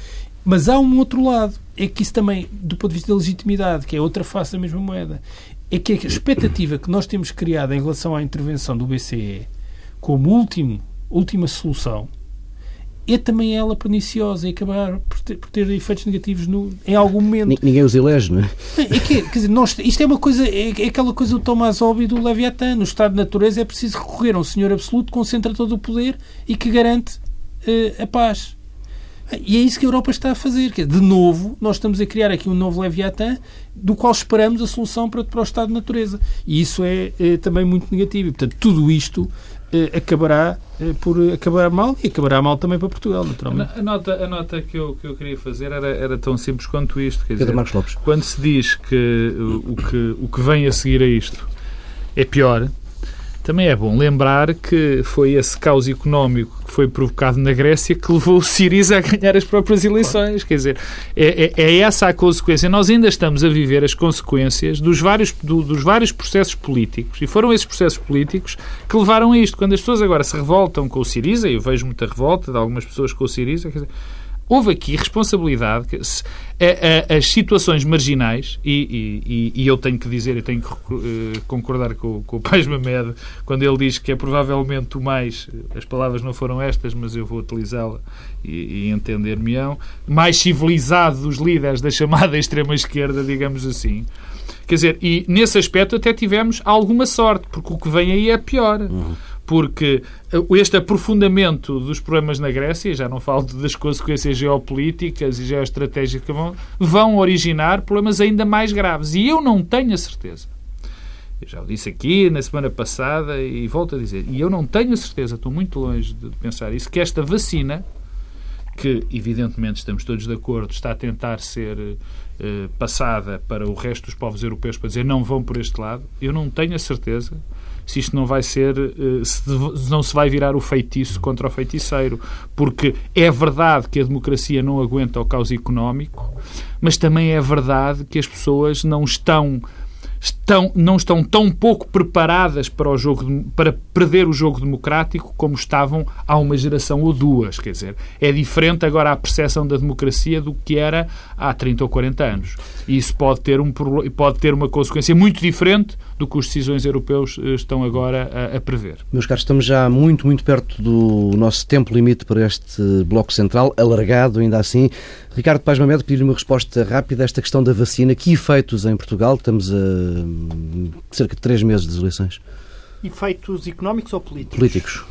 Mas há um outro lado, é que isso também, do ponto de vista da legitimidade, que é outra face da mesma moeda, é que a expectativa que nós temos criado em relação à intervenção do BCE como último, última solução é também ela perniciosa e acabar por ter, por ter efeitos negativos no, em algum momento. Ninguém os elege, não é? é que, quer dizer, nós, isto é uma coisa, é, é aquela coisa do Tomás Hobbes e do Leviatã. No estado de natureza é preciso recorrer a um senhor absoluto que concentra todo o poder e que garante uh, a paz. E é isso que a Europa está a fazer. De novo, nós estamos a criar aqui um novo Leviatã do qual esperamos a solução para, para o estado de natureza. E isso é, é também muito negativo. E, portanto, tudo isto eh, acabará eh, por acabar mal e acabará mal também para Portugal, naturalmente. A nota, a nota que, eu, que eu queria fazer era, era tão simples quanto isto. Quer dizer, Marcos Lopes. Quando se diz que o, que o que vem a seguir a isto é pior, também é bom lembrar que foi esse caos económico que foi provocado na Grécia que levou o Siriza a ganhar as próprias eleições. Quer dizer, é, é, é, essa a consequência. Nós ainda estamos a viver as consequências dos vários, do, dos vários processos políticos e foram esses processos políticos que levaram a isto. Quando as pessoas agora se revoltam com o Siriza, e eu vejo muita revolta de algumas pessoas com o Siriza, quer dizer, houve aqui responsabilidade. As situações marginais, e, e, e eu tenho que dizer, eu tenho que eh, concordar com, com o Pais Mamed quando ele diz que é provavelmente o mais, as palavras não foram estas, mas eu vou utilizá-la e, e entender-me-ão, mais civilizado dos líderes da chamada extrema-esquerda, digamos assim. Quer dizer, e nesse aspecto até tivemos alguma sorte, porque o que vem aí é pior. Uhum porque eh, este aprofundamento dos problemas na Grécia, já não falo das consequências geopolíticas e geoestratégicas, vão, vão originar problemas ainda mais graves. E eu não tenho a certeza. Eu já o disse aqui na semana passada e volto a dizer, e eu não tenho a certeza, estou muito longe de pensar isso, que esta vacina, que evidentemente estamos todos de acordo, está a tentar ser eh, passada para o resto dos povos europeus para dizer não vão por este lado, eu não tenho a certeza se isto não vai ser, eh, se não se vai virar o feitiço contra o feiticeiro. Porque é verdade que a democracia não aguenta o caos económico, mas também é verdade que as pessoas não estão estão, não estão tão pouco preparadas para, o jogo, para perder o jogo democrático como estavam há uma geração ou duas. Quer dizer, é diferente agora a percepção da democracia do que era há 30 ou 40 anos. E isso pode ter, um, pode ter uma consequência muito diferente do que os decisões europeus eh, estão agora a, a prever. Meus caros, estamos já muito, muito perto do nosso tempo limite para este Bloco Central, alargado ainda assim. Ricardo Paz Mamed, pedir uma resposta rápida a esta questão da vacina. Que efeitos em Portugal? Estamos a hum, cerca de três meses das eleições. Efeitos económicos ou políticos? Políticos.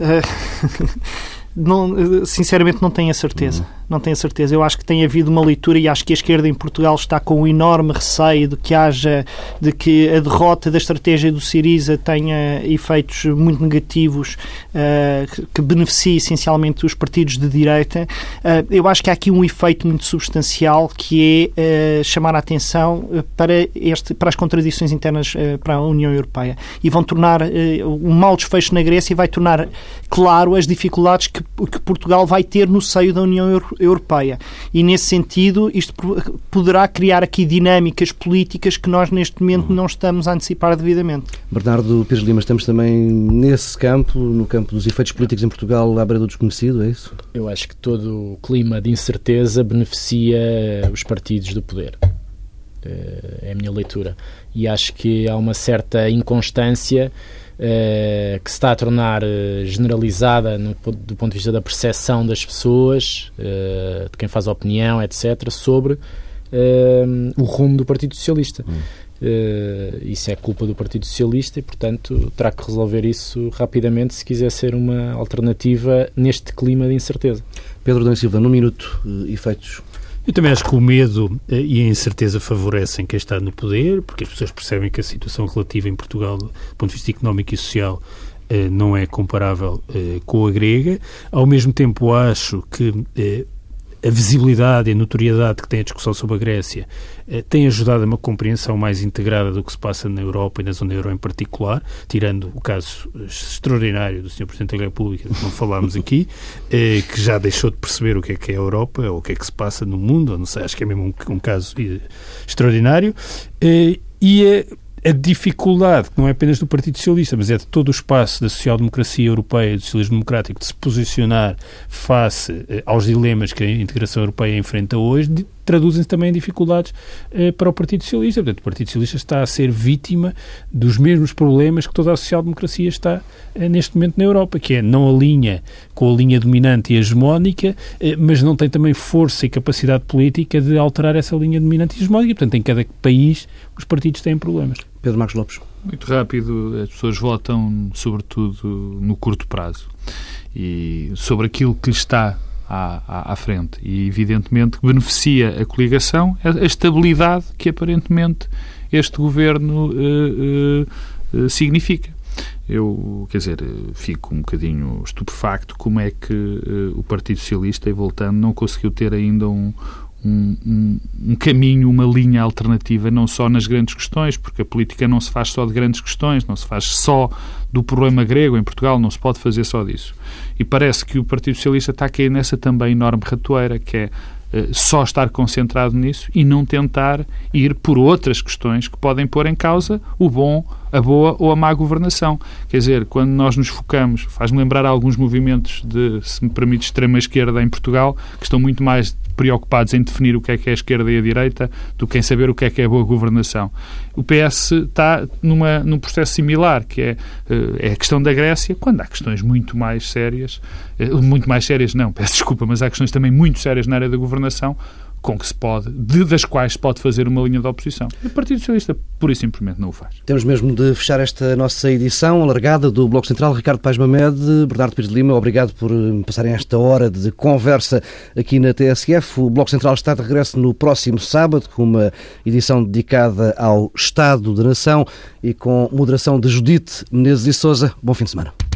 Uh, não, sinceramente não tenho a certeza. Não tenho certeza. Eu acho que tem havido uma leitura e acho que a esquerda em Portugal está com um enorme receio de que haja, de que a derrota da estratégia do Siriza tenha efeitos muito negativos uh, que beneficie essencialmente os partidos de direita. Uh, eu acho que há aqui um efeito muito substancial que é uh, chamar a atenção para, este, para as contradições internas para a União Europeia e vão tornar um mau desfecho na Grécia e vai tornar claro as dificuldades que, que Portugal vai ter no seio da União Europeia Europeia. E, nesse sentido, isto poderá criar aqui dinâmicas políticas que nós, neste momento, não estamos a antecipar devidamente. Bernardo Pires Lima, estamos também nesse campo, no campo dos efeitos políticos em Portugal, à beira do desconhecido, é isso? Eu acho que todo o clima de incerteza beneficia os partidos do poder. Eh, é a minha leitura. E acho que há uma certa inconstância eh, que se está a tornar eh, generalizada no, do ponto de vista da percepção das pessoas, eh, de quem faz opinião, etc., sobre o rumo do Partido Socialista. Hum. isso é culpa do Partido Socialista e, portanto, terá que resolver isso rapidamente se quiser ser uma alternativa neste clima de incerteza. Pedro Dom Silva, num minuto, efeitos eu também acho que o medo eh, e a incerteza favorecem quem está no poder, porque as pessoas percebem que a situação relativa em Portugal, do ponto de vista económico e social, eh, não é comparável eh, com a grega. Ao mesmo tempo, acho que a visibilidade e a notoriedade que tem a discussão sobre a Grécia eh, tem ajudado a uma compreensão mais integrada do que se passa na Europa e na zona euro em particular, tirando o caso extraordinário do Sr. Presidente da República, que não falámos aqui, eh, que já deixou de perceber o que é que é a Europa ou o que é que se passa no mundo, não sei, acho que é mesmo um, um caso eh, extraordinário. E a dificuldade, que não é apenas do Partido Socialista, mas é de todo o espaço da social-democracia europeia e do socialismo democrático de se posicionar face eh, aos dilemas que a integração europeia enfrenta hoje, traduzem-se também em dificuldades eh, para o Partido Socialista. Portanto, o Partido Socialista está a ser vítima dos mesmos problemas que toda a social-democracia está eh, neste momento na Europa, que é não alinha com a linha dominante e hegemónica, eh, mas não tem também força e capacidade política de alterar essa linha dominante e hegemónica. Portanto, em cada país os partidos têm problemas. Pedro Marcos Lopes. Muito rápido, as pessoas votam sobretudo no curto prazo e sobre aquilo que lhes está à, à, à, frente e evidentemente beneficia a coligação a, a estabilidade que aparentemente este governo uh, uh, significa. Eu, quer dizer, fico um bocadinho estupefacto como é que o Partido Socialista, e voltando, não conseguiu ter ainda um, um, um, caminho, uma linha alternativa, não só nas grandes questões, porque a política não se faz só de grandes questões, não se faz só do problema grego em Portugal, não se pode fazer só disso. E parece que o Partido Socialista está a nessa também enorme ratoeira, que é uh, só estar concentrado nisso e não tentar ir por outras questões que podem pôr em causa o bom a boa ou a má governação. Quer dizer, quando nós nos focamos, faz-me lembrar alguns movimentos de, se me permite, extrema-esquerda em Portugal, que estão muito mais preocupados em definir o que é que é a esquerda e a direita do que em saber o que é que é a boa governação. O PS está numa, num processo similar, que é, eh, é a questão da Grécia, quando há questões muito mais sérias, eh, muito mais sérias não, peço desculpa, mas há questões também muito sérias na área da governação, com que se pode, de, das quais se pode fazer uma linha de oposição. O Partido Socialista, pura e simplesmente, não o faz. Temos mesmo de fechar esta nossa edição alargada do Bloco Central. Ricardo Paz Mamed, Bernardo Pires de Lima, obrigado por eh, passarem esta hora de conversa aqui na TSF. O Bloco Central está de regresso no próximo sábado, com uma edição dedicada ao Estado da Nação e com moderação de Judite Menezes e Souza. Bom fim de semana.